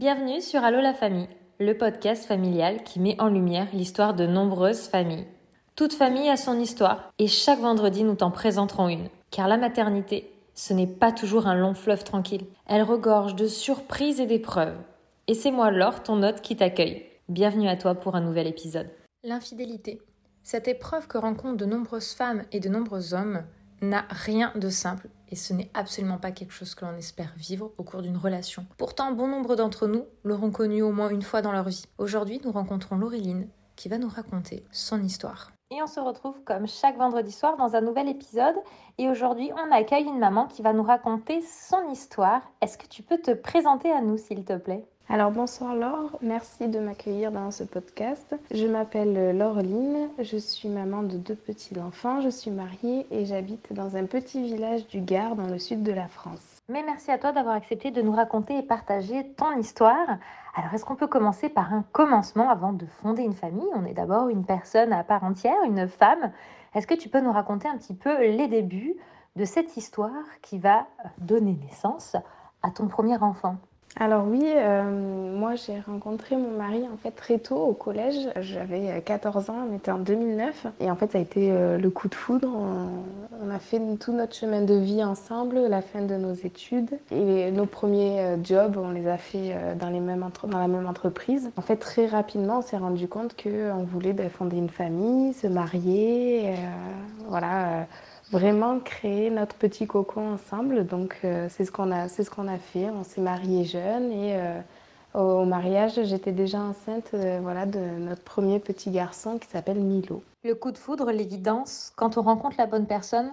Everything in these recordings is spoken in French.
Bienvenue sur Allo la famille, le podcast familial qui met en lumière l'histoire de nombreuses familles. Toute famille a son histoire et chaque vendredi nous t'en présenterons une. Car la maternité, ce n'est pas toujours un long fleuve tranquille. Elle regorge de surprises et d'épreuves. Et c'est moi Laure, ton hôte, qui t'accueille. Bienvenue à toi pour un nouvel épisode. L'infidélité, cette épreuve que rencontrent de nombreuses femmes et de nombreux hommes, n'a rien de simple et ce n'est absolument pas quelque chose que l'on espère vivre au cours d'une relation. Pourtant, bon nombre d'entre nous l'auront connu au moins une fois dans leur vie. Aujourd'hui, nous rencontrons Laureline qui va nous raconter son histoire. Et on se retrouve comme chaque vendredi soir dans un nouvel épisode. Et aujourd'hui, on accueille une maman qui va nous raconter son histoire. Est-ce que tu peux te présenter à nous, s'il te plaît? Alors bonsoir Laure, merci de m'accueillir dans ce podcast. Je m'appelle Laureline, je suis maman de deux petits enfants, je suis mariée et j'habite dans un petit village du Gard dans le sud de la France. Mais merci à toi d'avoir accepté de nous raconter et partager ton histoire. Alors est-ce qu'on peut commencer par un commencement avant de fonder une famille? On est d'abord une personne à part entière, une femme. Est-ce que tu peux nous raconter un petit peu les débuts de cette histoire qui va donner naissance à ton premier enfant? Alors oui, euh, moi j'ai rencontré mon mari en fait très tôt au collège. J'avais 14 ans, on était en 2009 et en fait ça a été euh, le coup de foudre. On, a fait tout notre chemin de vie ensemble, la fin de nos études et nos premiers euh, jobs, on les a fait dans, les mêmes dans la même entreprise. En fait très rapidement on s'est rendu compte qu'on voulait ben, fonder une famille, se marier, voilà vraiment créer notre petit cocon ensemble. Donc euh, c'est ce qu'on a, c'est ce qu'on a fait. On s'est mariés jeunes et euh, au, mariage, j'étais déjà enceinte euh, voilà, de notre premier petit garçon qui s'appelle Milo. Le coup de foudre, l'évidence, quand on rencontre la bonne personne,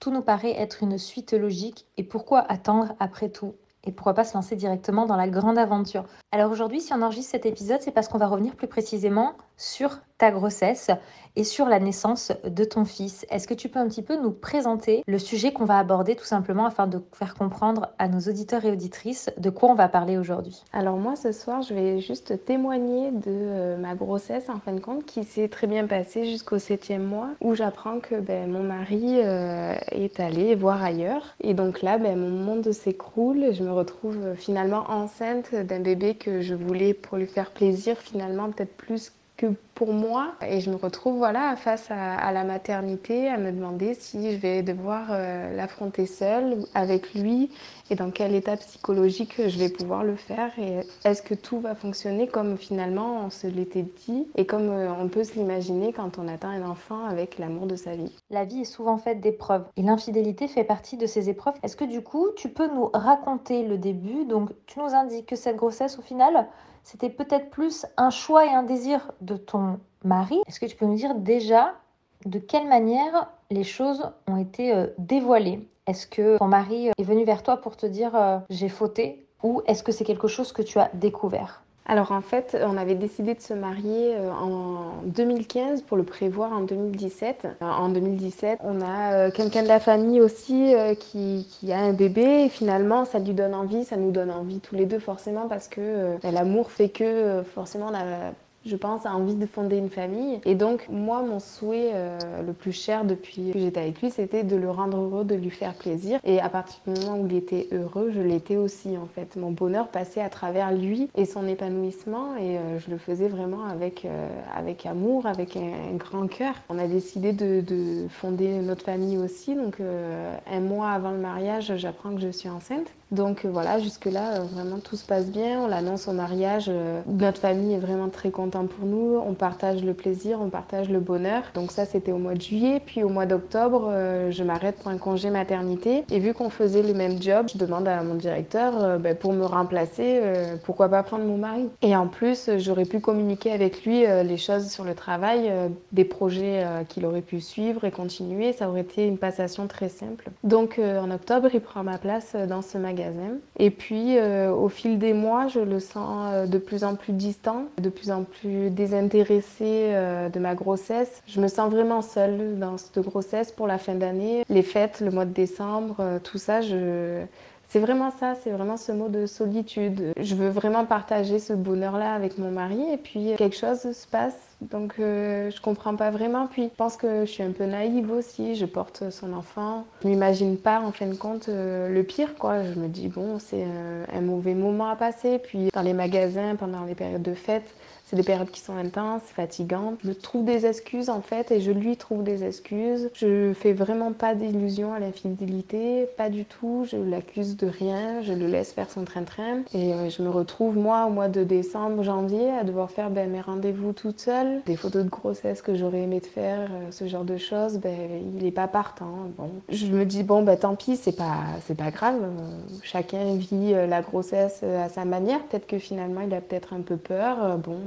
tout nous paraît être une suite logique. Et pourquoi attendre après tout? Et pourquoi pas se lancer directement dans la grande aventure? Alors aujourd'hui, si on enregistre cet épisode, c'est parce qu'on va revenir plus précisément sur ta grossesse et sur la naissance de ton fils. Est-ce que tu peux un petit peu nous présenter le sujet qu'on va aborder tout simplement afin de faire comprendre à nos auditeurs et auditrices de quoi on va parler aujourd'hui? Alors moi ce soir je vais juste témoigner de euh, ma grossesse en fin de compte qui s'est très bien passée jusqu'au septième mois où j'apprends que ben, mon mari euh, est allé voir ailleurs. Et donc là ben, mon monde s'écroule. Je me retrouve finalement enceinte d'un bébé que je voulais pour lui faire plaisir finalement peut-être plus que pour moi. Et je me retrouve voilà face à, la maternité, à me demander si je vais devoir euh, l'affronter seule, avec lui, et dans quel état psychologique je vais pouvoir le faire. Et est-ce que tout va fonctionner comme finalement on se l'était dit, et comme euh, on peut se l'imaginer quand on atteint un enfant avec l'amour de sa vie. La vie est souvent faite d'épreuves, et l'infidélité fait partie de ces épreuves. Est-ce que du coup, tu peux nous raconter le début? Donc, tu nous indiques que cette grossesse, au final, c'était peut-être plus un choix et un désir de ton mari. Est-ce que tu peux nous dire déjà de quelle manière les choses ont été euh, dévoilées? Est-ce que ton mari est venu vers toi pour te dire euh, j'ai fauté? Ou est-ce que c'est quelque chose que tu as découvert? Alors en fait, on avait décidé de se marier euh, en 2015 pour le prévoir en 2017. Euh, en 2017, on a euh, quelqu'un de la famille aussi qui, a un bébé et finalement ça lui donne envie, ça nous donne envie tous les deux forcément parce que l'amour fait que forcément on a je pense, a envie de fonder une famille. Et donc, moi, mon souhait euh, le plus cher depuis que j'étais avec lui, c'était de le rendre heureux, de lui faire plaisir. Et à partir du moment où il était heureux, je l'étais aussi, en fait. Mon bonheur passait à travers lui et son épanouissement. Et euh, je le faisais vraiment avec, euh, avec amour, avec un, grand cœur. On a décidé de, fonder notre famille aussi. Donc, un mois avant le mariage, j'apprends que je suis enceinte. Donc voilà, jusque-là, vraiment tout se passe bien. On l'annonce au mariage. notre famille est vraiment très contente pour nous, on partage le plaisir, on partage le bonheur. Donc ça c'était au mois de juillet, puis au mois d'octobre, euh, je m'arrête pour un congé maternité. Et vu qu'on faisait le même job, je demande à mon directeur euh, ben, pour me remplacer, euh, pourquoi pas prendre mon mari? Et en plus, j'aurais pu communiquer avec lui les choses sur le travail, des projets qu'il aurait pu suivre et continuer. Ça aurait été une passation très simple. Donc en octobre, il prend ma place dans ce magasin. Et puis au fil des mois, je le sens de plus en plus distant, de plus en plus désintéressée euh, de ma grossesse. Je me sens vraiment seule dans cette grossesse pour la fin d'année. Les fêtes, le mois de décembre, euh, tout ça, je... c'est vraiment ça, c'est vraiment ce mot de solitude. Je veux vraiment partager ce bonheur-là avec mon mari et puis quelque chose se passe Donc euh, je comprends pas vraiment. Puis je pense que je suis un peu naïve aussi. Je porte son enfant. Je m'imagine pas en fin de compte euh, le pire quoi. Je me dis bon c'est un mauvais moment à passer. Puis dans les magasins pendant les périodes de fête, c'est des périodes qui sont intenses, fatigantes. Je trouve des excuses en fait et je lui trouve des excuses. Je fais vraiment pas d'illusion à l'infidélité, pas du tout. Je l'accuse de rien, je le laisse faire son train-train. Et euh, je me retrouve moi au mois de décembre, janvier à devoir faire ben, mes rendez-vous toute seule. Des photos de grossesse que j'aurais aimé de faire, euh, ce genre de choses, ben, il est pas partant. Bon. Je me dis bon ben tant pis, c'est pas, c'est pas grave. Chacun vit euh, la grossesse à sa manière. Peut-être que finalement il a peut-être un peu peur. Bon,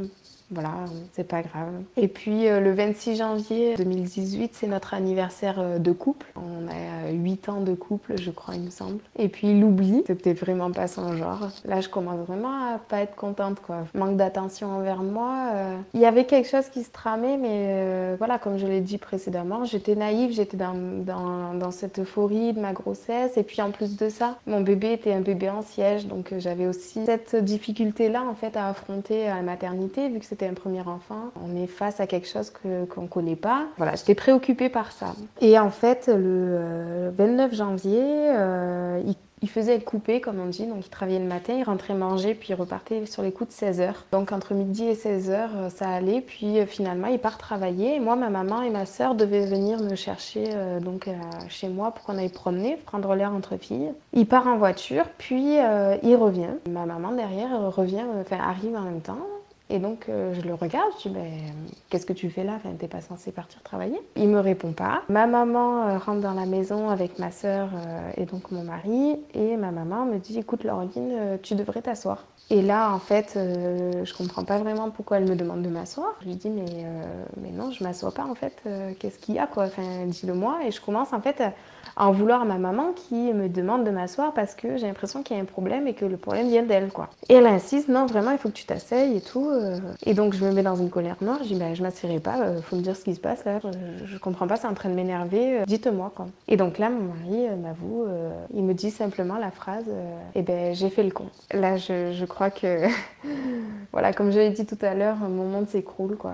voilà, c'est pas grave. Et puis euh, le 26 janvier 2018, c'est notre anniversaire euh, de couple. On a 8 ans de couple, je crois, il me semble. Et puis il oublie, c'était vraiment pas son genre. Là, je commence vraiment à pas être contente, quoi. Manque d'attention envers moi. Euh. Il y avait quelque chose qui se tramait, mais voilà, comme je l'ai dit précédemment, j'étais naïve, j'étais dans, dans, dans, cette euphorie de ma grossesse. Et puis en plus de ça, mon bébé était un bébé en siège, donc j'avais aussi cette difficulté-là, en fait, à affronter à la maternité, vu que c'était un premier enfant, on est face à quelque chose qu'on ne connaît pas. Voilà, j'étais préoccupée par ça. Et en fait, le 29 euh, janvier, euh, il faisait couper, comme on dit, donc il travaillait le matin, il rentrait manger, puis il repartait sur les coups de 16 h Donc entre midi et 16 h euh, ça allait, puis finalement il part travailler. Et moi, ma maman et ma sœur devaient venir me chercher donc chez moi pour qu'on aille promener, prendre l'air entre filles. Il part en voiture, puis il revient. Ma maman derrière revient, enfin arrive en même temps. Et donc euh, je le regarde, je dis ben, qu'est-ce que tu fais là? Enfin, T'es pas censé partir travailler Il me répond pas. Ma maman euh, rentre dans la maison avec ma soeur euh, et donc mon mari et ma maman me dit écoute Laureline, tu devrais t'asseoir. Et là en fait je comprends pas vraiment pourquoi elle me demande de m'asseoir. Je lui dis mais, mais non je m'assois pas en fait, qu'est-ce qu'il y a quoi? Enfin dis-le moi et je commence en fait en vouloir à ma maman qui me demande de m'asseoir parce que j'ai l'impression qu'il y a un problème et que le problème vient d'elle, quoi. Et elle insiste, non, vraiment, il faut que tu t'asseyes et tout. Euh. Et donc, je me mets dans une colère noire. Je dis, bah, je m'assierai pas, euh, faut me dire ce qui se passe là. Je, comprends pas, c'est en train de m'énerver. Euh, dites-moi, quoi. Et donc là, mon mari m'avoue, il me dit simplement la phrase, eh ben, j'ai fait le con. Là, je, crois que, voilà, comme je l'ai dit tout à l'heure, mon monde s'écroule, quoi.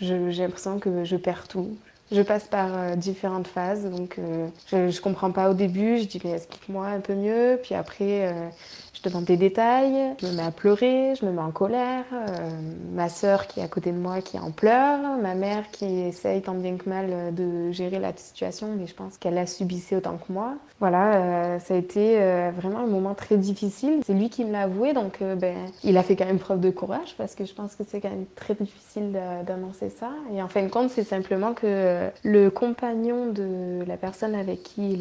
j'ai l'impression que je perds tout. Je passe par euh, différentes phases, donc euh, je, ne comprends pas au début, je dis mais explique-moi un peu mieux, puis après euh, je demande des détails, je me mets à pleurer, je me mets en colère, euh, ma sœur qui est à côté de moi qui en pleure, ma mère qui essaye tant bien que mal euh, de gérer la situation, mais je pense qu'elle a subissé autant que moi. Voilà, euh, ça a été vraiment un moment très difficile. C'est lui qui me l'a avoué, donc ben, il a fait quand même preuve de courage parce que je pense que c'est quand même très difficile d'annoncer ça. Et en fin de compte, c'est simplement que le compagnon de la personne avec qui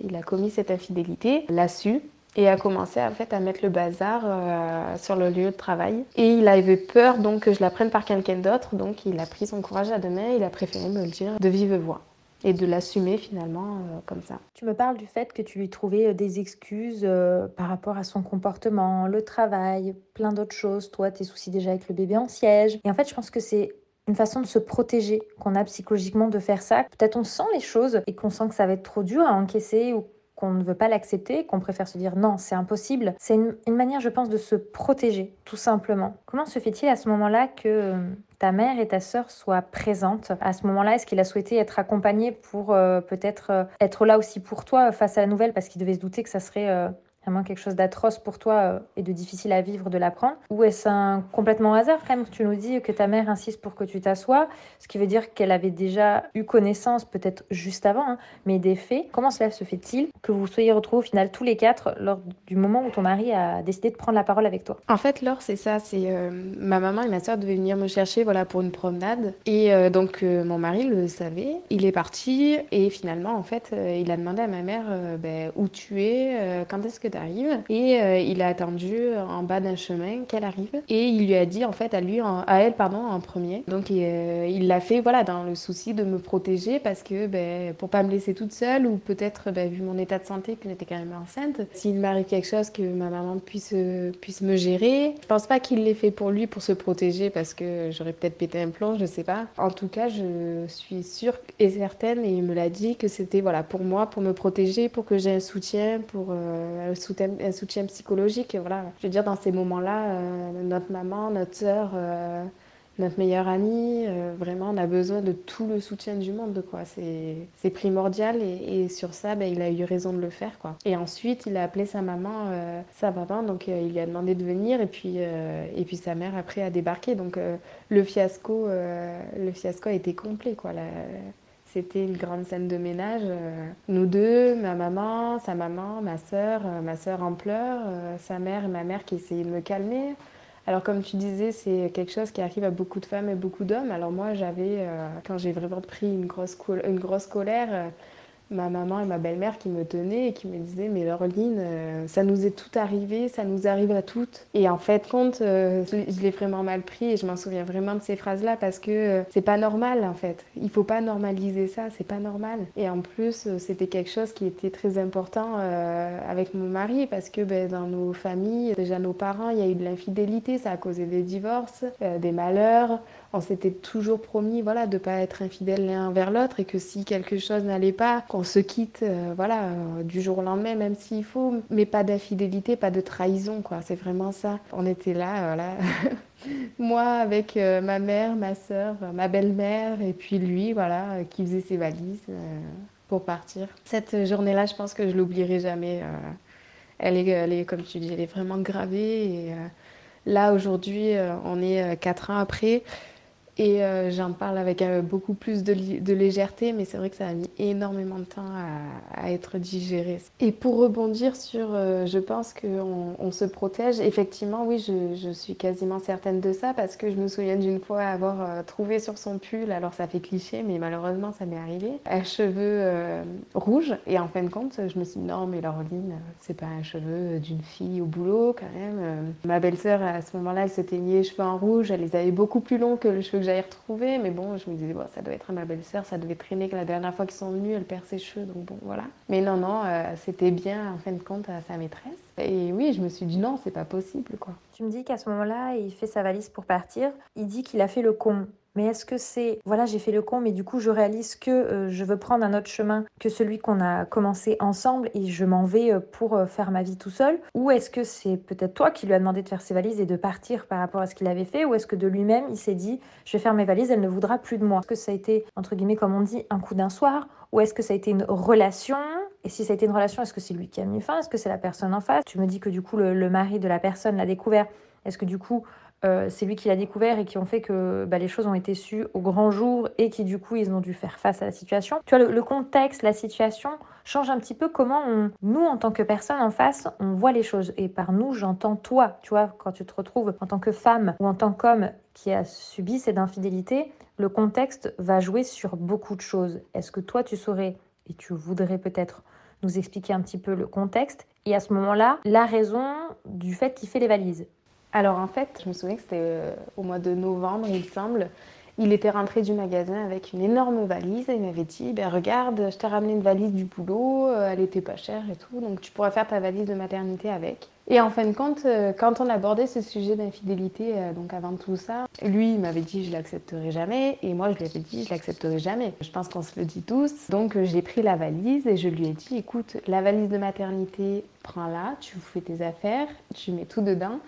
il a commis cette infidélité l'a su et a commencé à mettre le bazar euh, sur le lieu de travail. Et il avait peur donc que je la prenne par quelqu'un d'autre, donc il a pris son courage à deux mains, il a préféré me le dire de vive voix et de l'assumer finalement euh, comme ça. Tu me parles du fait que tu lui trouvais euh, des excuses par rapport à son comportement, le travail, plein d'autres choses, toi tes soucis déjà avec le bébé en siège. Et en fait je pense que c'est une façon de se protéger qu'on a psychologiquement de faire ça. Peut-être on sent les choses et qu'on sent que ça va être trop dur à encaisser ou qu'on ne veut pas l'accepter, qu'on préfère se dire non, c'est impossible. C'est une, manière, je pense, de se protéger, tout simplement. Comment se fait-il à ce moment-là que euh, ta mère et ta sœur soient présentes? À ce moment-là, est-ce qu'il a souhaité être accompagné pour euh, peut-être euh, être là aussi pour toi face à la nouvelle? Parce qu'il devait se douter que ça serait vraiment quelque chose d'atroce pour toi euh, et de difficile à vivre de l'apprendre Ou est-ce un complètement hasard quand Tu nous dis que ta mère insiste pour que tu t'assoies, ce qui veut dire qu'elle avait déjà eu connaissance, peut-être juste avant, hein, mais des faits. Comment cela se fait-il que vous soyez retrouvés au final tous les quatre lors du moment où ton mari a décidé de prendre la parole avec toi? En fait, Laure, c'est ça. C'est euh, ma maman et ma soeur devaient venir me chercher, voilà, pour une promenade. Et euh, donc mon mari le savait. Il est parti et finalement, en fait, il a demandé à ma mère ben, où tu es, quand est-ce que arrive et euh, il a attendu en bas d'un chemin qu'elle arrive. Et il lui a dit en fait à lui à elle pardon en premier. Donc euh, il l'a fait voilà dans le souci de me protéger parce que ben, pour pas me laisser toute seule ou peut-être ben, vu mon état de santé que j'étais quand même enceinte s'il m'arrive quelque chose que ma maman puisse puisse me gérer. Je pense pas qu'il l'ait fait pour lui pour se protéger parce que j'aurais peut-être pété un plomb je sais pas. En tout cas je suis sûre et certaine et il me l'a dit que c'était voilà pour moi pour me protéger pour que j'ai un soutien pour euh, un soutien psychologique. Voilà. Je veux dire, dans ces moments-là, euh, notre maman, notre sœur, euh, notre meilleur ami. vraiment, on a besoin de tout le soutien du monde, quoi. C'est primordial et, sur ça, ben, il a eu raison de le faire, quoi. Et ensuite, il a appelé sa maman, sa maman, donc il lui a demandé de venir et puis, et puis sa mère après a débarqué. Donc le fiasco, le fiasco a été complet, quoi. C'était une grande scène de ménage. Euh, nous deux, ma maman, sa maman, ma soeur, euh, ma soeur en pleurs, euh, sa mère et ma mère qui essayaient de me calmer. Alors comme tu disais, c'est quelque chose qui arrive à beaucoup de femmes et beaucoup d'hommes. Alors moi, j'avais, quand j'ai vraiment pris une grosse, une grosse colère, ma maman et ma belle-mère qui me tenaient et qui me disaient mais Laureline, euh, ça nous est tout arrivé, ça nous arrive à toutes. Et en fait, compte, euh, je l'ai vraiment mal pris et je m'en souviens vraiment de ces phrases-là parce que euh, c'est pas normal en fait. Il faut pas normaliser ça, c'est pas normal. Et en plus, c'était quelque chose qui était très important avec mon mari parce que ben, dans nos familles, déjà nos parents, il y a eu de l'infidélité, ça a causé des divorces, des malheurs on s'était toujours promis voilà de pas être infidèles l'un envers l'autre et que si quelque chose n'allait pas qu'on se quitte euh, voilà euh, du jour au lendemain même s'il faut mais pas d'infidélité pas de trahison quoi. C'est vraiment ça. On était là voilà. Moi avec euh, ma mère ma soeur ma belle-mère et puis lui voilà qui faisait ses valises pour partir. Cette journée là je pense que je l'oublierai jamais elle est, elle est comme tu dis elle est vraiment gravée et là aujourd'hui on est quatre ans après et euh, j'en parle avec euh, beaucoup plus de, légèreté, mais c'est vrai que ça a mis énormément de temps à, être digéré. Et pour rebondir sur, euh, je pense qu'on on se protège, effectivement, oui, je, je, suis quasiment certaine de ça, parce que je me souviens d'une fois avoir trouvé sur son pull, alors ça fait cliché, mais malheureusement ça m'est arrivé, un cheveu rouge. Et en fin de compte, je me suis dit, non, mais Laureline, c'est pas un cheveu d'une fille au boulot quand même. Ma belle-sœur, à ce moment-là, elle se teignait les cheveux en rouge, elle les avait beaucoup plus longs que le cheveu que retrouver. Mais bon, je me disais, bon, ça doit être ma belle-sœur, ça devait traîner que la dernière fois qu'ils sont venus, elle perd ses cheveux. Donc bon, voilà. Mais non, non, euh, c'était bien, en fin de compte, à sa maîtresse. Et oui, je me suis dit, non, c'est pas possible, quoi. Tu me dis qu'à ce moment-là, il fait sa valise pour partir. Il dit qu'il a fait le con. Mais est-ce que c'est, voilà, j'ai fait le con, mais du coup, je réalise que euh, je veux prendre un autre chemin que celui qu'on a commencé ensemble et je m'en vais euh, pour euh, faire ma vie tout seul? Ou est-ce que c'est peut-être toi qui lui as demandé de faire ses valises et de partir par rapport à ce qu'il avait fait? Ou est-ce que de lui-même, il s'est dit, je vais faire mes valises, elle ne voudra plus de moi Est-ce que ça a été, entre guillemets, comme on dit, un coup d'un soir? Ou est-ce que ça a été une relation? Et si ça a été une relation, est-ce que c'est lui qui a mis fin? Est-ce que c'est la personne en face? Tu me dis que du coup, le mari de la personne l'a découvert. Est-ce que du coup, euh, c'est lui qui l'a découvert et qui ont fait que bah, les choses ont été sues au grand jour et qui du coup ils ont dû faire face à la situation. Tu vois, le, contexte, la situation change un petit peu comment nous en tant que personne en face, on voit les choses. Et par nous, j'entends toi, tu vois, quand tu te retrouves en tant que femme ou en tant qu'homme qui a subi cette infidélité, le contexte va jouer sur beaucoup de choses. Est-ce que toi tu saurais et tu voudrais peut-être nous expliquer un petit peu le contexte? Et à ce moment-là, la raison du fait qu'il fait les valises alors en fait, je me souviens que c'était euh, au mois de novembre, il semble. Il était rentré du magasin avec une énorme valise et il m'avait dit ben, Regarde, je t'ai ramené une valise du boulot, euh, elle était pas chère et tout, donc tu pourras faire ta valise de maternité avec. Et en fin de compte, euh, quand on abordait ce sujet d'infidélité, donc avant tout ça, lui il m'avait dit Je l'accepterai jamais et moi je lui avais dit Je l'accepterai jamais. Je pense qu'on se le dit tous. Donc j'ai pris la valise et je lui ai dit Écoute, la valise de maternité, prends-la, tu fais tes affaires, tu mets tout dedans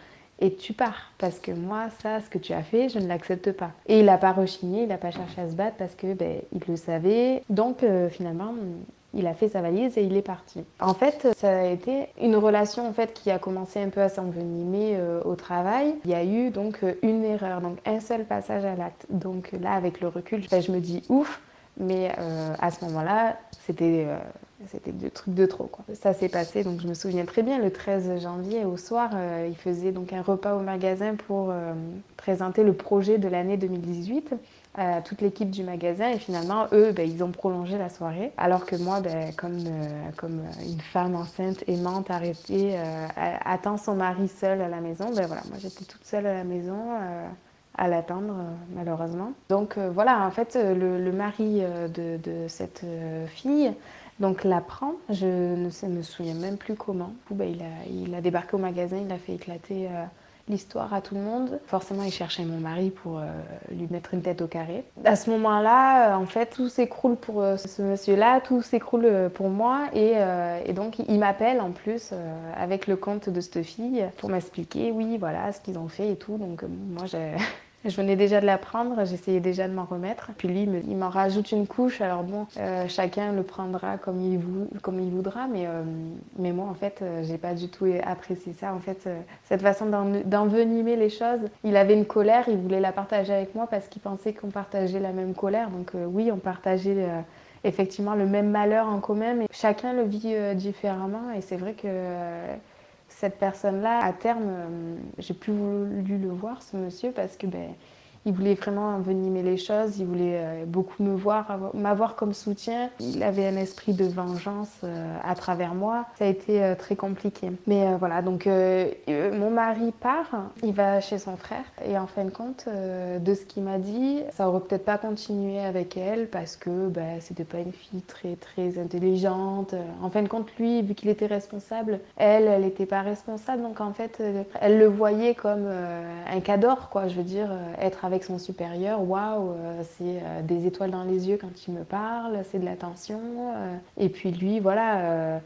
et tu pars. Parce que moi, ça, ce que tu as fait, je ne l'accepte pas. Et il n'a pas rechigné, il n'a pas cherché à se battre parce que ben, il le savait. Donc euh, finalement, il a fait sa valise et il est parti. En fait, ça a été une relation en fait qui a commencé un peu à s'envenimer euh, au travail. Il y a eu donc euh, une erreur, donc un seul passage à l'acte. Donc là, avec le recul, ben, je me dis ouf. Mais à ce moment-là, c'était c'était des trucs de trop. Quoi. Ça s'est passé, donc je me souviens très bien, le 13 janvier au soir, euh, il faisait donc un repas au magasin pour euh, présenter le projet de l'année 2018 à toute l'équipe du magasin et finalement eux ben, ils ont prolongé la soirée alors que moi ben, comme, euh, comme une femme enceinte aimante arrêtée attend son mari seul à la maison ben voilà moi j'étais toute seule à la maison à l'attendre malheureusement donc voilà en fait le, mari de cette fille donc l'apprend, je ne me souviens même plus comment. Il, a, il, a, débarqué au magasin, il a fait éclater euh, l'histoire à tout le monde. Forcément, il cherchait mon mari pour euh, lui mettre une tête au carré. À ce moment-là, euh, en fait, tout s'écroule pour ce monsieur-là, tout s'écroule pour moi. Et, et donc, il m'appelle en plus avec le compte de cette fille pour m'expliquer, oui, voilà, ce qu'ils ont fait et tout. Donc, moi, j'ai Je venais déjà de l'apprendre, j'essayais déjà de m'en remettre. Puis lui, il m'en rajoute une couche. Alors bon, euh, chacun le prendra comme il, voudra, mais, euh, mais moi, en fait, euh, j'ai pas du tout apprécié ça. En fait, cette façon d'envenimer les choses, il avait une colère, il voulait la partager avec moi parce qu'il pensait qu'on partageait la même colère. Donc oui, on partageait effectivement le même malheur en commun, mais chacun le vit différemment. Et c'est vrai que cette personne-là, à terme, j'ai plus voulu le voir, ce monsieur, parce que ben, il voulait vraiment envenimer les choses, il voulait euh, beaucoup me voir, m'avoir comme soutien. Il avait un esprit de vengeance euh, à travers moi. Ça a été euh, très compliqué. Mais voilà, donc mon mari part, il va chez son frère et en fin de compte, de ce qu'il m'a dit, ça aurait peut-être pas continué avec elle parce que ben, c'était pas une fille très très intelligente. En fin de compte, lui, vu qu'il était responsable, elle, elle n'était pas responsable. Donc en fait, elle le voyait comme un cador, quoi. Je veux dire, être avec avec son supérieur, waouh, euh, c'est euh, des étoiles dans les yeux quand il me parle, c'est de l'attention. Euh. et puis lui, voilà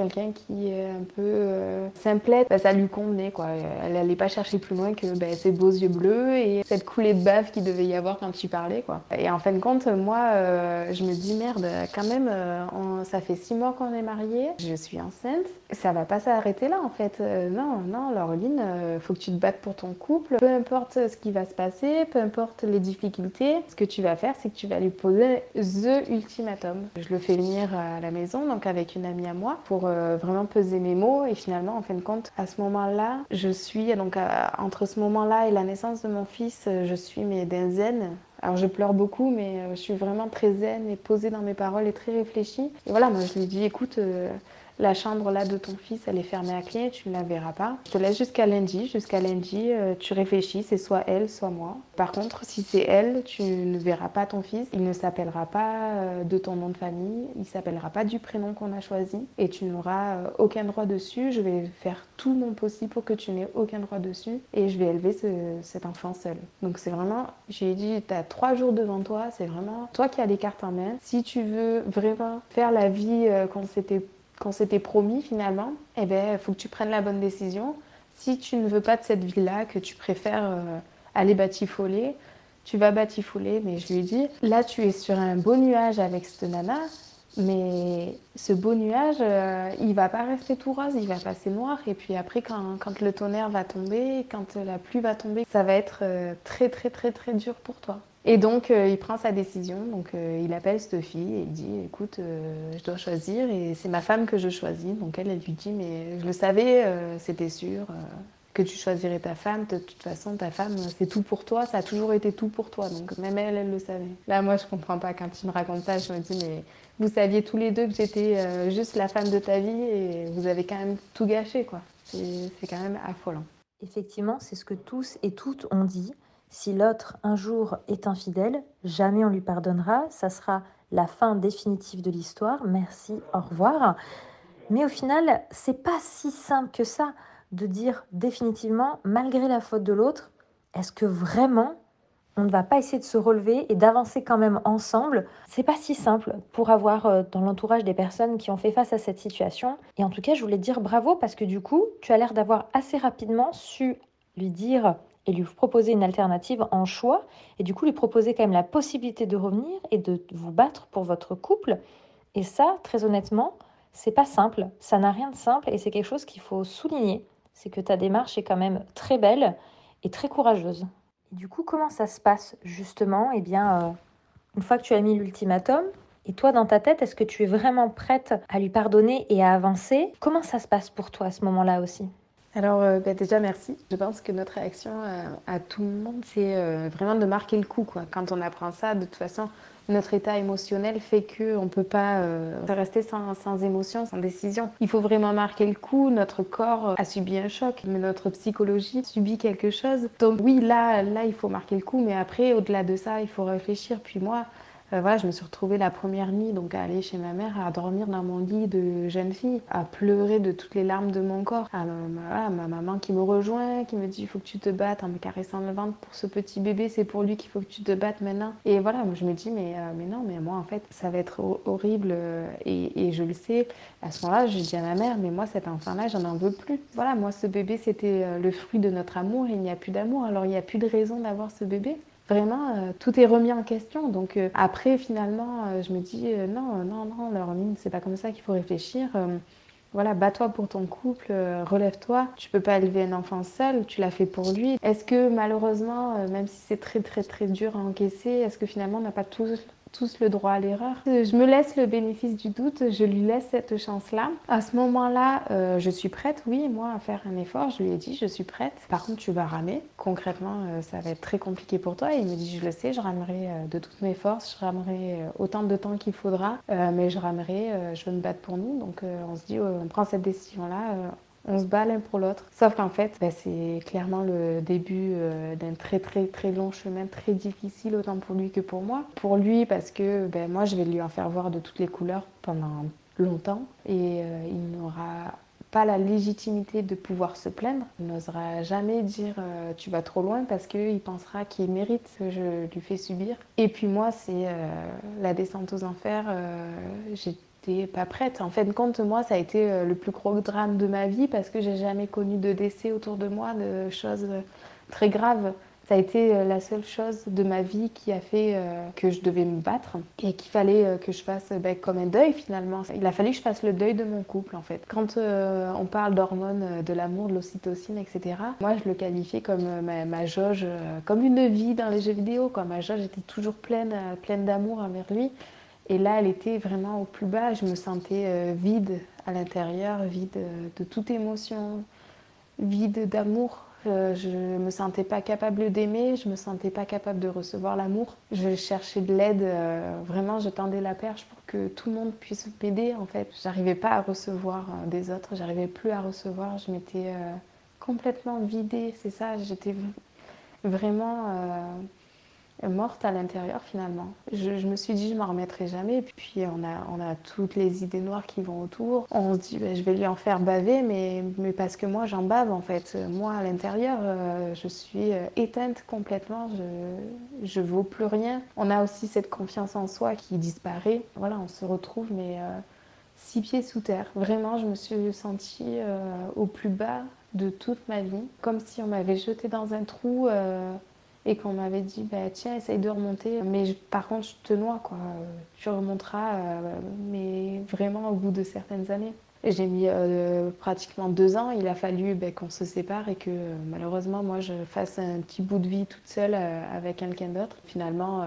quelqu'un qui est un peu euh, simplette, bah, ça lui convenait. Quoi. Elle n'allait pas chercher plus loin que bah, ses beaux yeux bleus et cette coulée de bave qu'il devait y avoir quand tu parlais. Quoi. Et en fin de compte, moi, euh, je me dis merde, quand même, euh, ça fait six mois qu'on est mariés, je suis enceinte, ça va pas s'arrêter là en fait. non, non, Laureline, faut que tu te battes pour ton couple. Peu importe ce qui va se passer, peu importe les difficultés, ce que tu vas faire, c'est que tu vas lui poser the ultimatum. Je le fais venir à la maison, donc avec une amie à moi, pour euh, vraiment peser mes mots. Et finalement, en fin de compte, à ce moment-là, je suis, donc entre ce moment-là et la naissance de mon fils, euh, je suis mais d'un zen. Alors je pleure beaucoup, mais euh, je suis vraiment très zen et posée dans mes paroles et très réfléchie. Et voilà, moi je lui dis, écoute, la chambre là de ton fils, elle est fermée à clé, tu ne la verras pas. Je te laisse jusqu'à lundi. Jusqu'à lundi, euh, tu réfléchis, c'est soit elle, soit moi. Par contre, si c'est elle, tu ne verras pas ton fils. Il ne s'appellera pas euh, de ton nom de famille, il s'appellera pas du prénom qu'on a choisi et tu n'auras euh, aucun droit dessus. Je vais faire tout mon possible pour que tu n'aies aucun droit dessus et je vais élever cet enfant seul. Donc c'est vraiment, j'ai dit, tu as trois jours devant toi, c'est vraiment toi qui as les cartes en main. Si tu veux vraiment faire la vie qu'on s'était qu'on s'était promis finalement, eh ben, faut que tu prennes la bonne décision. Si tu ne veux pas de cette vie-là, que tu préfères euh, aller batifoler, tu vas batifoler. Mais je lui ai dit, là, tu es sur un beau nuage avec cette nana, mais ce beau nuage, euh, il va pas rester tout rose, il va passer noir. Et puis après, quand, quand le tonnerre va tomber, quand la pluie va tomber, ça va être euh, très, très, très, très dur pour toi. Et donc, euh, il prend sa décision. Donc, euh, il appelle fille et il dit Écoute, euh, je dois choisir et c'est ma femme que je choisis. Donc, elle, elle lui dit Mais je le savais, c'était sûr que tu choisirais ta femme. De toute façon, ta femme, c'est tout pour toi. Ça a toujours été tout pour toi. Donc, même elle, elle le savait. Là, moi, je comprends pas. Quand il me raconte ça, je me dis Mais vous saviez tous les deux que j'étais juste la femme de ta vie et vous avez quand même tout gâché, quoi. C'est quand même affolant. Effectivement, c'est ce que tous et toutes ont dit. Si l'autre un jour est infidèle, jamais on lui pardonnera. Ça sera la fin définitive de l'histoire. Merci, au revoir. Mais au final, c'est pas si simple que ça de dire définitivement, malgré la faute de l'autre, est-ce que vraiment on ne va pas essayer de se relever et d'avancer quand même ensemble? C'est pas si simple pour avoir euh, dans l'entourage des personnes qui ont fait face à cette situation. Et en tout cas, je voulais dire bravo parce que du coup, tu as l'air d'avoir assez rapidement su lui dire et lui proposer une alternative en choix et du coup lui proposer quand même la possibilité de revenir et de vous battre pour votre couple. Et ça, très honnêtement, c'est pas simple, ça n'a rien de simple et c'est quelque chose qu'il faut souligner. C'est que ta démarche est quand même très belle et très courageuse. Et du coup, comment ça se passe justement? Eh bien, euh, une fois que tu as mis l'ultimatum, et toi, dans ta tête, est-ce que tu es vraiment prête à lui pardonner et à avancer? Comment ça se passe pour toi à ce moment-là aussi? Alors euh, bah, déjà merci. Je pense que notre réaction euh, à, tout le monde, c'est euh, vraiment de marquer le coup. Quand on apprend ça, de toute façon, notre état émotionnel fait qu'on ne peut pas rester sans, sans, émotion, sans décision. Il faut vraiment marquer le coup. Notre corps a subi un choc, mais notre psychologie subit quelque chose. Donc oui, là, là, il faut marquer le coup, mais après, au-delà de ça, il faut réfléchir. Puis moi, Euh, voilà, je me suis retrouvée la première nuit donc à aller chez ma mère, à dormir dans mon lit de jeune fille, à pleurer de toutes les larmes de mon corps. À ma, ma maman qui me rejoint, qui me dit il faut que tu te battes en me caressant le ventre pour ce petit bébé, c'est pour lui qu'il faut que tu te battes maintenant. Et voilà, je me dis mais, euh, mais non, mais moi en fait ça va être horrible euh, et, je le sais. À ce moment-là, je dis à ma mère mais moi cet enfant-là, j'en en veux plus. Voilà, moi ce bébé c'était le fruit de notre amour il n'y a plus d'amour, alors il n'y a plus de raison d'avoir ce bébé vraiment, euh, tout est remis en question. Donc euh, après, finalement, euh, je me dis, non, non, non, Laureline, c'est pas comme ça qu'il faut réfléchir. voilà, bats-toi pour ton couple, relève-toi. Tu peux pas élever un enfant seul, tu l'as fait pour lui. Est-ce que malheureusement, même si c'est très très très dur à encaisser, est-ce que finalement on n'a pas tous tous le droit à l'erreur. Je me laisse le bénéfice du doute, je lui laisse cette chance-là. À ce moment-là, euh, je suis prête, oui, moi, à faire un effort. Je lui ai dit, je suis prête. Par contre, tu vas ramer. Concrètement, euh, ça va être très compliqué pour toi. Et il me dit, je le sais, je ramerai euh, de toutes mes forces, je ramerai autant de temps qu'il faudra, mais je ramerai, je veux me battre pour nous. Donc, on se dit, on prend cette décision-là on se bat l'un pour l'autre. Sauf qu'en fait, bah, c'est clairement le début euh, d'un très très très long chemin, très difficile autant pour lui que pour moi. Pour lui parce que bah, moi je vais lui en faire voir de toutes les couleurs pendant longtemps et euh, il n'aura pas la légitimité de pouvoir se plaindre. Il n'osera jamais dire euh, tu vas trop loin parce qu'il pensera qu'il mérite ce que je lui fais subir. Et puis moi, c'est la descente aux enfers. Pas prête. En fin de compte, moi, ça a été euh, le plus gros drame de ma vie parce que j'ai jamais connu de décès autour de moi, de choses euh, très graves. Ça a été euh, la seule chose de ma vie qui a fait que je devais me battre et qu'il fallait que je fasse ben, comme un deuil finalement. Il a fallu que je fasse le deuil de mon couple en fait. Quand on parle d'hormones, de l'amour, de l'ocytocine, etc., moi je le qualifiais comme ma, jauge, comme une vie dans les jeux vidéo. Ma jauge était toujours pleine, pleine d'amour envers lui. Et là, elle était vraiment au plus bas. Je me sentais euh, vide à l'intérieur, vide euh, de toute émotion, vide d'amour. Euh, je ne me sentais pas capable d'aimer, je ne me sentais pas capable de recevoir l'amour. Je cherchais de l'aide, vraiment, je tendais la perche pour que tout le monde puisse m'aider en fait. J'arrivais pas à recevoir des autres, j'arrivais plus à recevoir, je m'étais complètement vidée, c'est ça, j'étais vraiment morte à l'intérieur finalement. Je, me suis dit je m'en remettrai jamais. Puis on a, on a toutes les idées noires qui vont autour. On se dit ben, je vais lui en faire baver, mais, mais parce que moi j'en bave en fait. Moi à l'intérieur euh, je suis euh, éteinte complètement. Je, je vaux plus rien. On a aussi cette confiance en soi qui disparaît. Voilà, on se retrouve mais euh, six pieds sous terre. Vraiment, je me suis sentie au plus bas de toute ma vie, comme si on m'avait jeté dans un trou et qu'on m'avait dit bah, tiens essaye de remonter. Mais par contre je te noie quoi. Tu remonteras euh, mais vraiment au bout de certaines années. J'ai mis euh, pratiquement deux ans. Il a fallu bah, qu'on se sépare et que malheureusement moi je fasse un petit bout de vie toute seule euh, avec quelqu'un d'autre. Finalement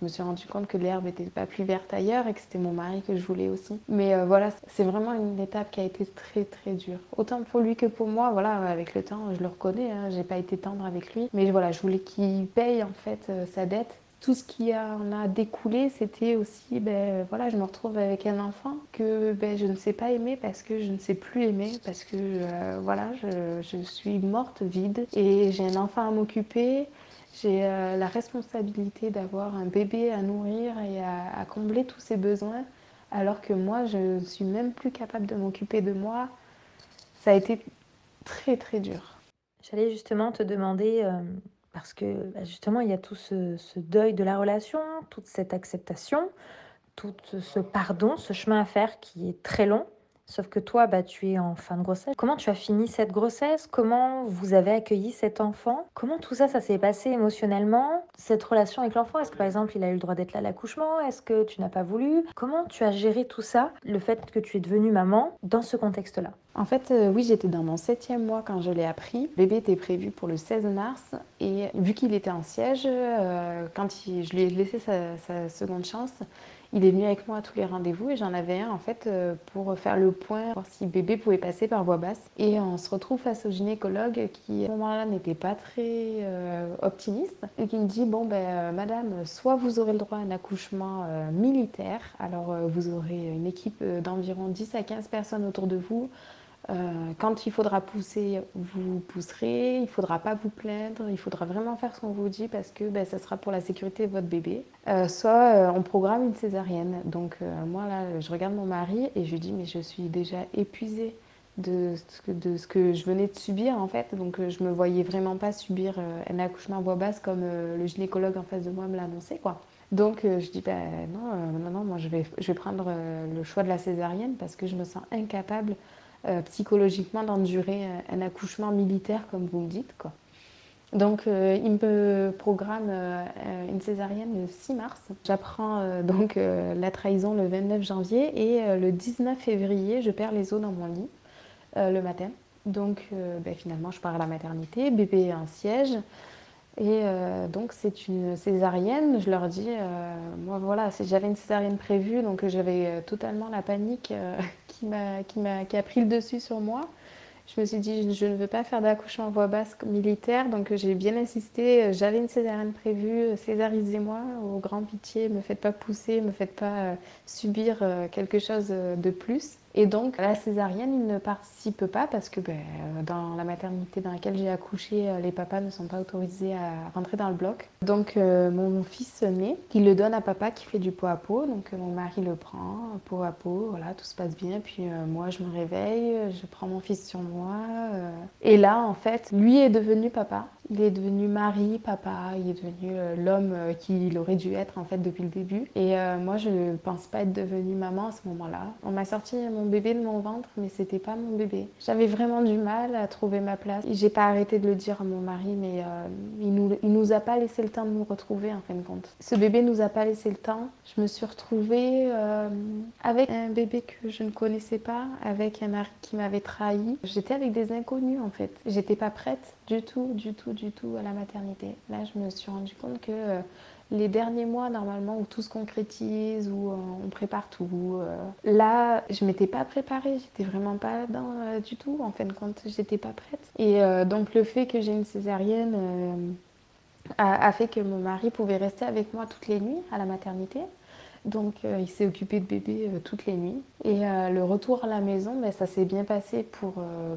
je me suis rendu compte que l'herbe n'était pas plus verte ailleurs et que c'était mon mari que je voulais aussi. Mais euh, voilà, c'est vraiment une étape qui a été très très dure. Autant pour lui que pour moi, voilà, avec le temps, je le reconnais, hein, j'ai pas été tendre avec lui. Mais voilà, je voulais qu'il paye en fait euh, sa dette tout ce qui en a découlé, c'était aussi, ben voilà, je me retrouve avec un enfant que ben, je ne sais pas aimer parce que je ne sais plus aimer, parce que euh, voilà, je, je, suis morte, vide, et j'ai un enfant à m'occuper, j'ai euh, la responsabilité d'avoir un bébé à nourrir et à, combler tous ses besoins, alors que moi, je ne suis même plus capable de m'occuper de moi. Ça a été très très dur. J'allais justement te demander, euh, parce que bah, justement, il y a tout ce, ce, deuil de la relation, toute cette acceptation, tout ce pardon, ce chemin à faire qui est très long. Sauf que toi, bah, tu es en fin de grossesse. Comment tu as fini cette grossesse? Comment vous avez accueilli cet enfant? Comment tout ça, ça s'est passé émotionnellement? Cette relation avec l'enfant, est-ce que par exemple, il a eu le droit d'être là à l'accouchement? Est-ce que tu n'as pas voulu? Comment tu as géré tout ça? Le fait que tu es devenue maman dans ce contexte-là? En fait, euh, oui, j'étais dans mon septième mois quand je l'ai appris. Le bébé était prévu pour le 16 mars et vu qu'il était en siège, euh, quand je lui ai laissé sa seconde chance, il est venu avec moi à tous les rendez-vous et j'en avais un en fait euh, pour faire le point, voir si bébé pouvait passer par voie basse. Et on se retrouve face au gynécologue qui à ce moment-là n'était pas très optimiste et qui me dit bon ben madame, soit vous aurez le droit à un accouchement militaire, alors vous aurez une équipe d'environ 10 à 15 personnes autour de vous. Quand il faudra pousser, vous pousserez. Il ne faudra pas vous plaindre. Il faudra vraiment faire ce qu'on vous dit parce que ben, ça sera pour la sécurité de votre bébé. soit on programme une césarienne. Donc moi là, je regarde mon mari et je lui dis mais je suis déjà épuisée de ce, que, je venais de subir en fait. Donc euh, je me voyais vraiment pas subir euh, un accouchement à voix basse comme euh, le gynécologue en face de moi me l'a annoncé quoi. Donc je dis ben non, non, non, moi je vais prendre le choix de la césarienne parce que je me sens incapable psychologiquement d'endurer un accouchement militaire comme vous me dites quoi. Donc il me programme une césarienne le 6 mars. J'apprends donc la trahison le 29 janvier et le 19 février je perds les os dans mon lit. Euh, le matin. Donc euh, ben, finalement, je pars à la maternité, bébé est en siège. Et euh, donc c'est une césarienne, je leur dis, moi voilà, j'avais une césarienne prévue, donc j'avais totalement la panique qui, m'a, qui, m'a, qui a pris le dessus sur moi. Je me suis dit, je ne veux pas faire d'accouchement en voie basse militaire, donc j'ai bien insisté, j'avais une césarienne prévue, césarisez-moi, au grand pitié, me faites pas pousser, me faites pas subir quelque chose de plus. Et donc, la césarienne, il ne participe pas parce que ben, dans la maternité dans laquelle j'ai accouché, euh, les papas ne sont pas autorisés à rentrer dans le bloc. Donc, euh, mon fils naît, il le donne à papa qui fait du pot à pot. Donc, mon mari le prend, pot à pot, voilà, tout se passe bien. Puis, euh, moi, je me réveille, je prends mon fils sur moi. Et là, en fait, lui est devenu papa. Il est devenu mari, papa, il est devenu euh, l'homme euh, qu'il aurait dû être en fait depuis le début. Et euh, moi, je ne pense pas être devenue maman à ce moment-là. On m'a sorti mon bébé de mon ventre, mais c'était pas mon bébé. J'avais vraiment du mal à trouver ma place. J'ai pas arrêté de le dire à mon mari, mais il, nous, il nous a pas laissé le temps de nous retrouver en fin de compte. Ce bébé nous a pas laissé le temps. Je me suis retrouvée avec un bébé que je ne connaissais pas, avec un mari qui m'avait trahi. J'étais avec des inconnus en fait. J'étais pas prête du tout, du tout, du tout à la maternité. Là, je me suis rendu compte que euh, les derniers mois, normalement, où tout se concrétise, où euh, on prépare tout, euh, là, je m'étais pas préparée, j'étais vraiment pas là-dedans du tout. En fin de compte, j'étais pas prête. Et donc, le fait que j'ai une césarienne a, fait que mon mari pouvait rester avec moi toutes les nuits à la maternité. Donc il s'est occupé de bébé toutes les nuits. Et le retour à la maison, ben, ça s'est bien passé pour,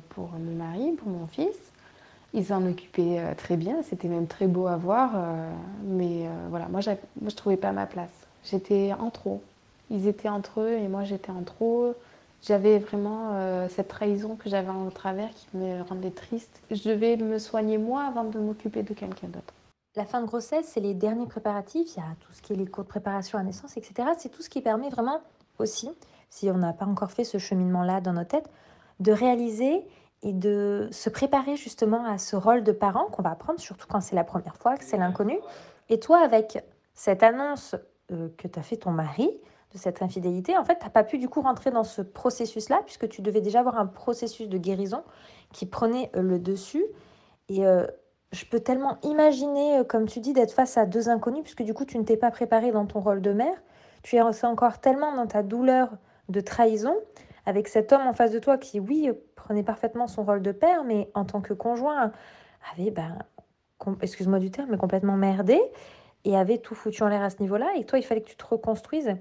pour mon mari, pour mon fils. Ils s'en occupaient euh, très bien, c'était même très beau à voir. Euh, mais euh, voilà, moi, moi je trouvais pas ma place. J'étais en trop. Ils étaient entre eux et moi j'étais en trop. J'avais vraiment cette trahison que j'avais en travers qui me rendait triste. Je devais me soigner moi avant de m'occuper de quelqu'un d'autre. La fin de grossesse, c'est les derniers préparatifs. Il y a tout ce qui est les cours de préparation à naissance, etc. C'est tout ce qui permet vraiment aussi, si on n'a pas encore fait ce cheminement-là dans nos têtes, de réaliser et de se préparer justement à ce rôle de parent qu'on va prendre, surtout quand c'est la première fois, que c'est l'inconnu. Et toi, avec cette annonce euh, que t'as fait ton mari de cette infidélité, en fait, tu n'as pas pu du coup rentrer dans ce processus-là, puisque tu devais déjà avoir un processus de guérison qui prenait euh, le dessus. Et euh, je peux tellement imaginer, comme tu dis, d'être face à deux inconnus, puisque du coup, tu ne t'es pas préparé dans ton rôle de mère. Tu es encore tellement dans ta douleur de trahison avec cet homme en face de toi qui, oui, prenait parfaitement son rôle de père, mais en tant que conjoint, avait, ben, excuse-moi du terme, mais complètement merdé et avait tout foutu en l'air à ce niveau-là. Et toi, il fallait que tu te reconstruises.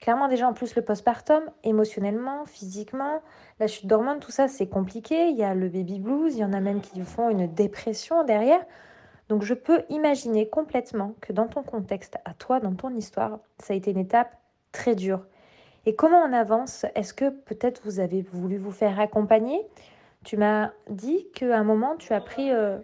Clairement, déjà, en plus, le postpartum, émotionnellement, physiquement, la chute d'hormones, tout ça, c'est compliqué. Il y a le baby blues, il y en a même qui font une dépression derrière. Donc, je peux imaginer complètement que dans ton contexte, à toi, dans ton histoire, ça a été une étape très dure. Et comment on avance? Est-ce que peut-être vous avez voulu vous faire accompagner? Tu m'as dit qu'à un moment, tu as pris euh,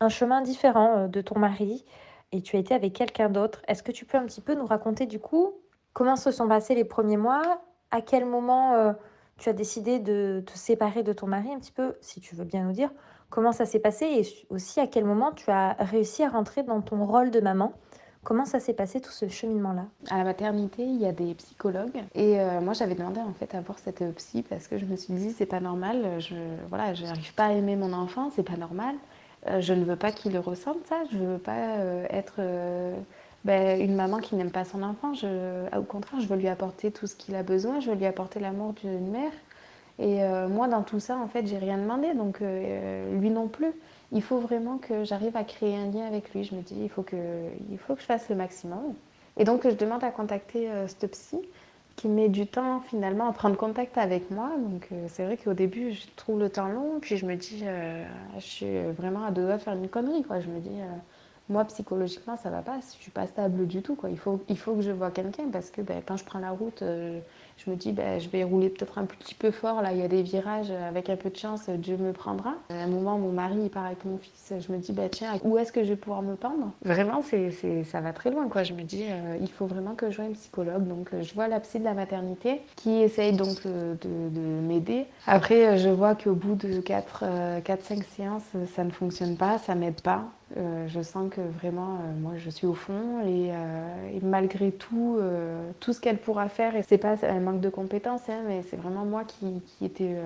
un chemin différent euh, de ton mari et tu as été avec quelqu'un d'autre. Est-ce que tu peux un petit peu nous raconter du coup comment se sont passés les premiers mois? À quel moment euh, tu as décidé de te séparer de ton mari? Un petit peu, si tu veux bien nous dire comment ça s'est passé et aussi à quel moment tu as réussi à rentrer dans ton rôle de maman? Comment ça s'est passé tout ce cheminement-là? À la maternité, il y a des psychologues et euh, moi j'avais demandé en fait à voir cette psy parce que je me suis dit c'est pas normal, je voilà, je n'arrive pas à aimer mon enfant, c'est pas normal. Euh, je ne veux pas qu'il le ressente ça, je veux pas euh, être ben, une maman qui n'aime pas son enfant. Au contraire, je veux lui apporter tout ce qu'il a besoin, je veux lui apporter l'amour d'une mère. Et moi, dans tout ça, en fait, j'ai rien demandé, donc lui non plus il faut vraiment que j'arrive à créer un lien avec lui. Je me dis, il faut que, il faut que je fasse le maximum. Et donc, je demande à contacter euh, ce psy qui met du temps finalement à prendre contact avec moi. Donc euh, c'est vrai qu'au début, je trouve le temps long, puis je me dis, euh, je suis vraiment à deux doigts de faire une connerie. Je me dis, euh, moi psychologiquement, ça va pas, je suis pas stable du tout. Il, faut, il faut que je vois quelqu'un parce que ben, quand je prends la route, je me dis, ben, je vais rouler peut-être un petit peu fort. Là, il y a des virages, avec un peu de chance, Dieu me prendra. À un moment, mon mari, part avec mon fils. Je me dis, ben, tiens, où est-ce que je vais pouvoir me pendre? Vraiment, c'est, c'est, ça va très loin. Quoi. Je me dis, euh, il faut vraiment que je voie un psychologue. Donc, euh, je vois la de la maternité qui essaye donc euh, de, de, m'aider. Après, je vois qu'au bout de 4-5 séances, ça ne fonctionne pas, ça m'aide pas. Euh, je sens que vraiment, euh, moi, je suis au fond et, euh, malgré tout, tout ce qu'elle pourra faire, et c'est pas un manque de compétences, hein, mais c'est vraiment moi qui, qui était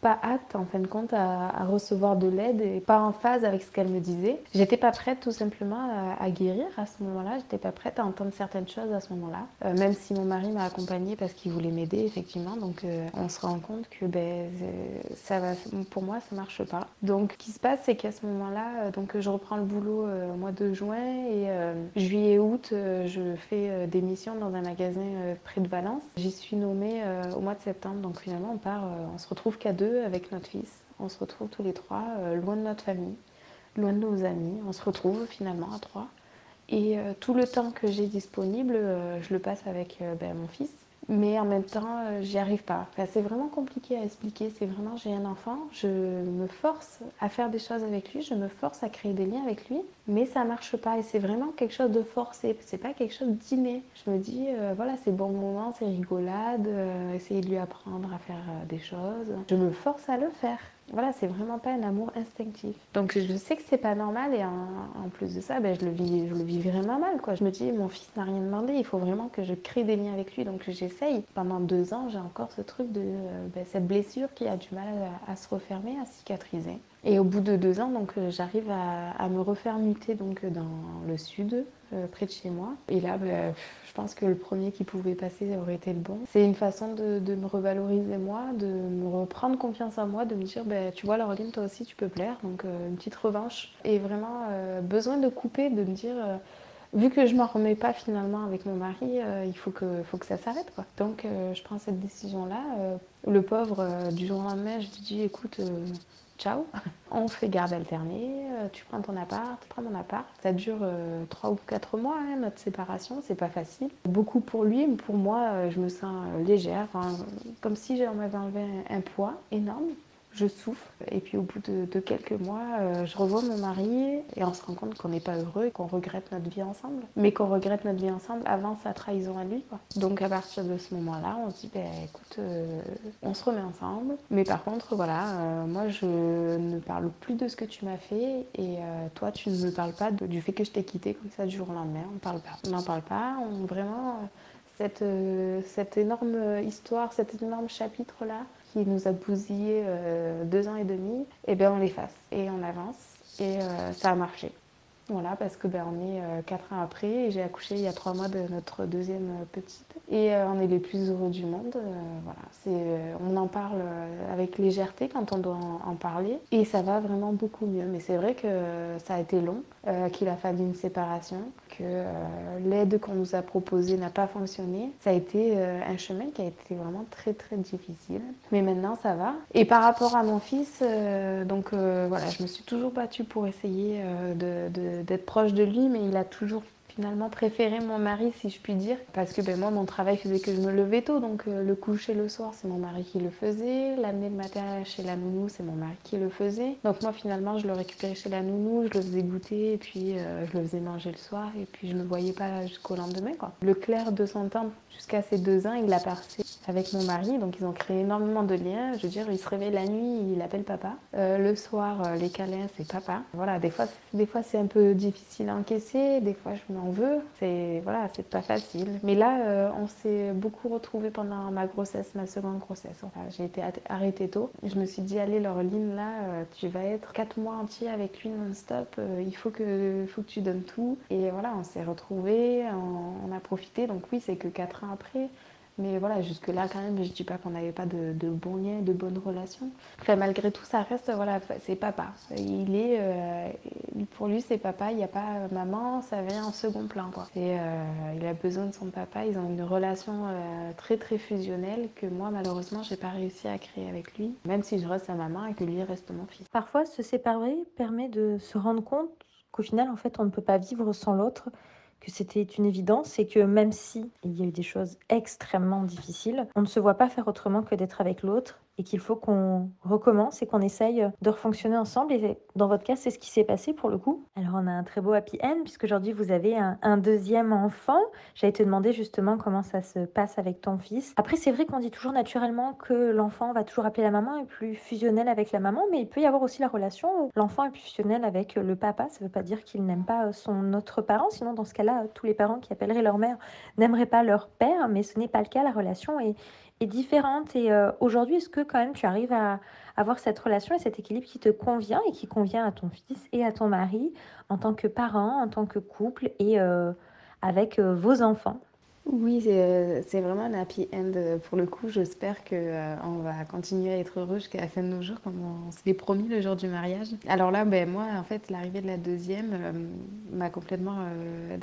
pas apte en fin de compte à, recevoir de l'aide et pas en phase avec ce qu'elle me disait. J'étais pas prête tout simplement à, guérir à ce moment-là, j'étais pas prête à entendre certaines choses à ce moment-là, euh, même si mon mari m'a accompagnée parce qu'il voulait m'aider effectivement. Donc euh, on se rend compte que ben, ça va, pour moi ça marche pas. Donc ce qui se passe c'est qu'à ce moment-là, euh, donc je reprends le boulot au mois de juin et juillet août je fais des missions dans un magasin près de Valence. J'y suis nommée au mois de septembre donc finalement on part, on se retrouve qu'à deux avec notre fils. On se retrouve tous les trois, euh, loin de notre famille, loin de nos amis. On se retrouve finalement à trois. Et euh, tout le temps que j'ai disponible, euh, je le passe avec ben, mon fils mais en même temps, euh, j'y arrive pas. c'est vraiment compliqué à expliquer. C'est vraiment, j'ai un enfant, je me force à faire des choses avec lui, je me force à créer des liens avec lui, mais ça marche pas. Et c'est vraiment quelque chose de forcé. C'est pas quelque chose d'inné. Je me dis, euh, voilà, c'est bon moment, c'est rigolade, euh, essayer de lui apprendre à faire des choses. Je me force à le faire. Voilà, c'est vraiment pas un amour instinctif. Donc je sais que c'est pas normal et en, plus de ça, ben, je, le vis, je le vis vraiment mal. Quoi. Je me dis, mon fils n'a rien demandé, il faut vraiment que je crée des liens avec lui. Donc j'essaye. Pendant deux ans, j'ai encore ce truc de euh, ben, cette blessure qui a du mal à, se refermer, à cicatriser. Et au bout de deux ans, donc euh, j'arrive à, me refaire muter donc dans le sud, euh, près de chez moi. Et là, ben, je pense que le premier qui pouvait passer aurait été le bon. C'est une façon de, me revaloriser moi, de me reprendre confiance en moi, de me dire, ben, tu vois, Laureline, toi aussi, tu peux plaire. Donc, euh, une petite revanche. Et vraiment, euh, besoin de couper, de me dire, vu que je m'en remets pas finalement avec mon mari, il faut que, faut que ça s'arrête. Quoi. Donc, je prends cette décision-là. le pauvre, du jour au lendemain, je lui dis, écoute, ciao. On fait garde alternée, euh, tu prends ton appart, tu prends mon appart. Ça dure euh, trois ou quatre mois, hein, notre séparation, c'est pas facile. Beaucoup pour lui, mais pour moi, euh, je me sens légère, comme si on m'avait enlevé un poids énorme je souffre. Et puis au bout de, quelques mois, euh, je revois mon mari et on se rend compte qu'on n'est pas heureux et qu'on regrette notre vie ensemble. Mais qu'on regrette notre vie ensemble avant sa trahison à lui. Donc à partir de ce moment-là, on se dit, ben, écoute, euh, on se remet ensemble. Mais par contre, voilà, euh, moi je ne parle plus de ce que tu m'as fait et toi tu ne me parles pas du fait que je t'ai quitté comme ça du jour au lendemain. On parle pas. On n'en parle pas. Vraiment cette, cette énorme histoire, cet énorme chapitre-là, qui nous a bousillé euh, deux ans et demi, et eh bien on l'efface et on avance. Et euh, ça a marché. Voilà, parce que ben, on est euh, quatre ans après et j'ai accouché il y a trois mois de notre deuxième petite. Et on est les plus heureux du monde. voilà, c'est, on en parle avec légèreté quand on doit en, parler et ça va vraiment beaucoup mieux. Mais c'est vrai que ça a été long, qu'il a fallu une séparation, que l'aide qu'on nous a proposée n'a pas fonctionné. Ça a été un chemin qui a été vraiment très très difficile. Mais maintenant ça va. Et par rapport à mon fils, donc voilà, je me suis toujours battue pour essayer d'être proche de lui, mais il a toujours finalement préféré mon mari, si je puis dire, parce que ben, moi, mon travail faisait que je me levais tôt, donc euh, le coucher le soir, c'est mon mari qui le faisait, l'amener le matin chez la nounou, c'est mon mari qui le faisait. Donc moi, finalement, je le récupérais chez la nounou, je le faisais goûter, et puis euh, je le faisais manger le soir, et puis je ne me voyais pas jusqu'au lendemain. Quoi. Le clair de son temps, jusqu'à ses deux ans, il l'a passé avec mon mari, donc ils ont créé énormément de liens. Je veux dire, il se réveille la nuit, il appelle papa. Euh, le soir, les câlins, c'est papa. Voilà, des fois, des fois c'est un peu difficile à encaisser, des fois je m'en veut. C'est voilà, c'est pas facile. Mais là, euh, on s'est beaucoup retrouvés pendant ma grossesse, ma seconde grossesse. Enfin, j'ai été arrêtée tôt. Je me suis dit, allez, Laureline, là, euh, tu vas être quatre mois entiers avec lui non-stop. Euh, il faut que, faut que tu donnes tout. Et voilà, on s'est retrouvés, on, a profité. Donc oui, c'est que quatre ans après. Mais voilà, jusque-là, quand même, je dis pas qu'on n'avait pas de, de, bons liens, de bonnes relations. Enfin, malgré tout, ça reste, voilà, c'est papa. Il est, euh, pour lui, c'est papa, il n'y a pas maman, ça vient en second plan, quoi. Et euh, il a besoin de son papa, ils ont une relation euh, très, très fusionnelle que moi, malheureusement, j'ai pas réussi à créer avec lui, même si je reste sa maman et que lui reste mon fils. Parfois, se séparer permet de se rendre compte qu'au final, en fait, on ne peut pas vivre sans l'autre que c'était une évidence et que même si il y a eu des choses extrêmement difficiles, on ne se voit pas faire autrement que d'être avec l'autre et qu'il faut qu'on recommence et qu'on essaye de refonctionner ensemble. Et dans votre cas, c'est ce qui s'est passé pour le coup. Alors on a un très beau happy end puisque aujourd'hui vous avez un, un deuxième enfant. J'allais te demander justement comment ça se passe avec ton fils. Après c'est vrai qu'on dit toujours naturellement que l'enfant va toujours appeler la maman et plus fusionnel avec la maman, mais il peut y avoir aussi la relation où l'enfant est plus fusionnel avec le papa. Ça ne veut pas dire qu'il n'aime pas son autre parent, sinon dans ce cas-là, tous les parents qui appelleraient leur mère n'aimeraient pas leur père, mais ce n'est pas le cas. La relation est, est différente. Et euh, aujourd'hui, est-ce que quand même tu arrives à avoir cette relation et cet équilibre qui te convient et qui convient à ton fils et à ton mari en tant que parent, en tant que couple et euh, avec euh, vos enfants? Oui, euh, c'est vraiment un happy end euh, pour le coup. J'espère qu'on euh, va continuer à être heureux jusqu'à la fin de nos jours, comme on s'est promis le jour du mariage. Alors là, ben, moi, en fait, l'arrivée de la deuxième m'a complètement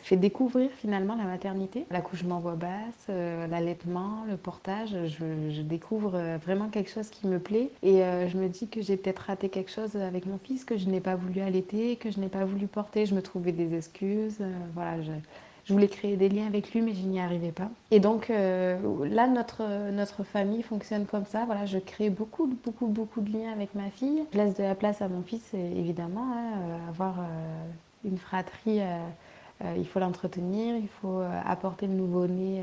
fait découvrir finalement la maternité. L'accouchement voix basse, l'allaitement, le portage. Je, je, découvre vraiment quelque chose qui me plaît et je me dis que j'ai peut-être raté quelque chose avec mon fils, que je n'ai pas voulu allaiter, que je n'ai pas voulu porter. Je me trouvais des excuses. voilà, je, je voulais créer des liens avec lui, mais je n'y arrivais pas. Et donc euh, là, notre, notre famille fonctionne comme ça. Voilà, je crée beaucoup, beaucoup, beaucoup de liens avec ma fille. Je laisse de la place à mon fils, évidemment. Hein, euh, avoir euh, une fratrie, il faut l'entretenir, il faut apporter le nouveau-né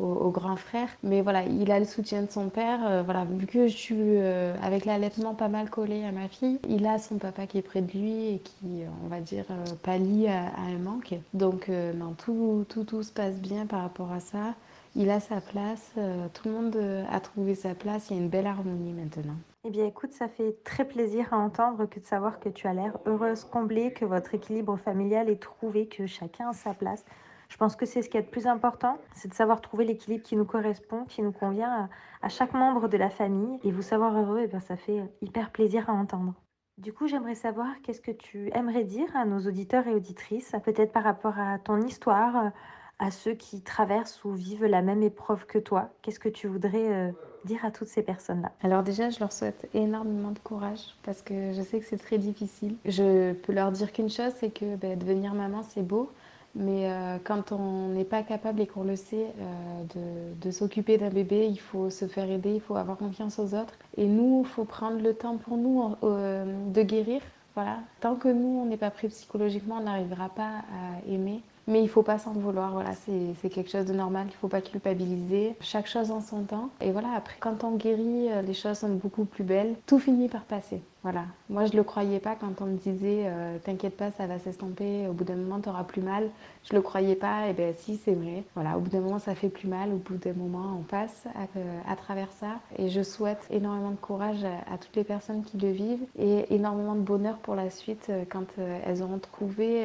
au, grand frère. Mais voilà, il a le soutien de son père. Euh, voilà, vu que je suis euh, avec l'allaitement pas mal collé à ma fille, il a son papa qui est près de lui et qui, on va dire, euh, pallie à, à, un manque. Donc, non, tout, tout, tout se passe bien par rapport à ça. Il a sa place, tout le monde a trouvé sa place, il y a une belle harmonie maintenant. Eh bien écoute, ça fait très plaisir à entendre que de savoir que tu as l'air heureuse, comblée, que votre équilibre familial est trouvé, que chacun a sa place. Je pense que c'est ce qui est le plus important, c'est de savoir trouver l'équilibre qui nous correspond, qui nous convient à, chaque membre de la famille. Et vous savoir heureux, et eh bien, ça fait hyper plaisir à entendre. Du coup, j'aimerais savoir qu'est-ce que tu aimerais dire à nos auditeurs et auditrices, peut-être par rapport à ton histoire, à ceux qui traversent ou vivent la même épreuve que toi? Qu'est-ce que tu voudrais euh, dire à toutes ces personnes-là? Alors déjà, je leur souhaite énormément de courage parce que je sais que c'est très difficile. Je peux leur dire qu'une chose, c'est que ben, devenir maman, c'est beau. Mais euh, quand on n'est pas capable et qu'on le sait euh, de, s'occuper d'un bébé, il faut se faire aider, il faut avoir confiance aux autres. Et nous, il faut prendre le temps pour nous euh, de guérir. Voilà. Tant que nous, on n'est pas prêt psychologiquement, on n'arrivera pas à aimer. Mais il faut pas s'en vouloir, voilà, c'est quelque chose de normal, il faut pas culpabiliser. Chaque chose en son temps. Et voilà, après, quand on guérit, les choses sont beaucoup plus belles. Tout finit par passer. Voilà. Moi, je le croyais pas quand on me disait euh, T'inquiète pas, ça va s'estomper, au bout d'un moment, tu auras plus mal. Je le croyais pas, et bien si, c'est vrai. Voilà, au bout d'un moment, ça fait plus mal, au bout d'un moment, on passe à, euh, travers ça. Et je souhaite énormément de courage à, toutes les personnes qui le vivent et énormément de bonheur pour la suite quand elles auront trouvé,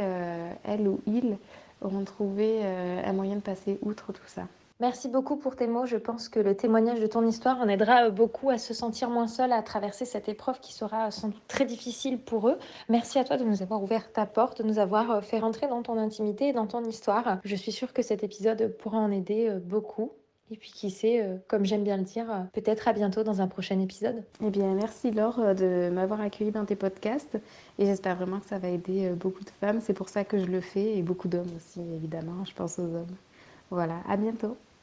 elles ou ils, auront trouvé euh, un moyen de passer outre tout ça. Merci beaucoup pour tes mots. Je pense que le témoignage de ton histoire en aidera beaucoup à se sentir moins seul à traverser cette épreuve qui sera sans doute très difficile pour eux. Merci à toi de nous avoir ouvert ta porte, de nous avoir euh, fait rentrer dans ton intimité et dans ton histoire. Je suis sûre que cet épisode pourra en aider euh, beaucoup. Et puis qui sait, comme j'aime bien le dire, peut-être à bientôt dans un prochain épisode. Eh bien, merci Laure de m'avoir accueilli dans tes podcasts et j'espère vraiment que ça va aider beaucoup de femmes. C'est pour ça que je le fais et beaucoup d'hommes aussi, évidemment. Je pense aux hommes. Voilà, à bientôt.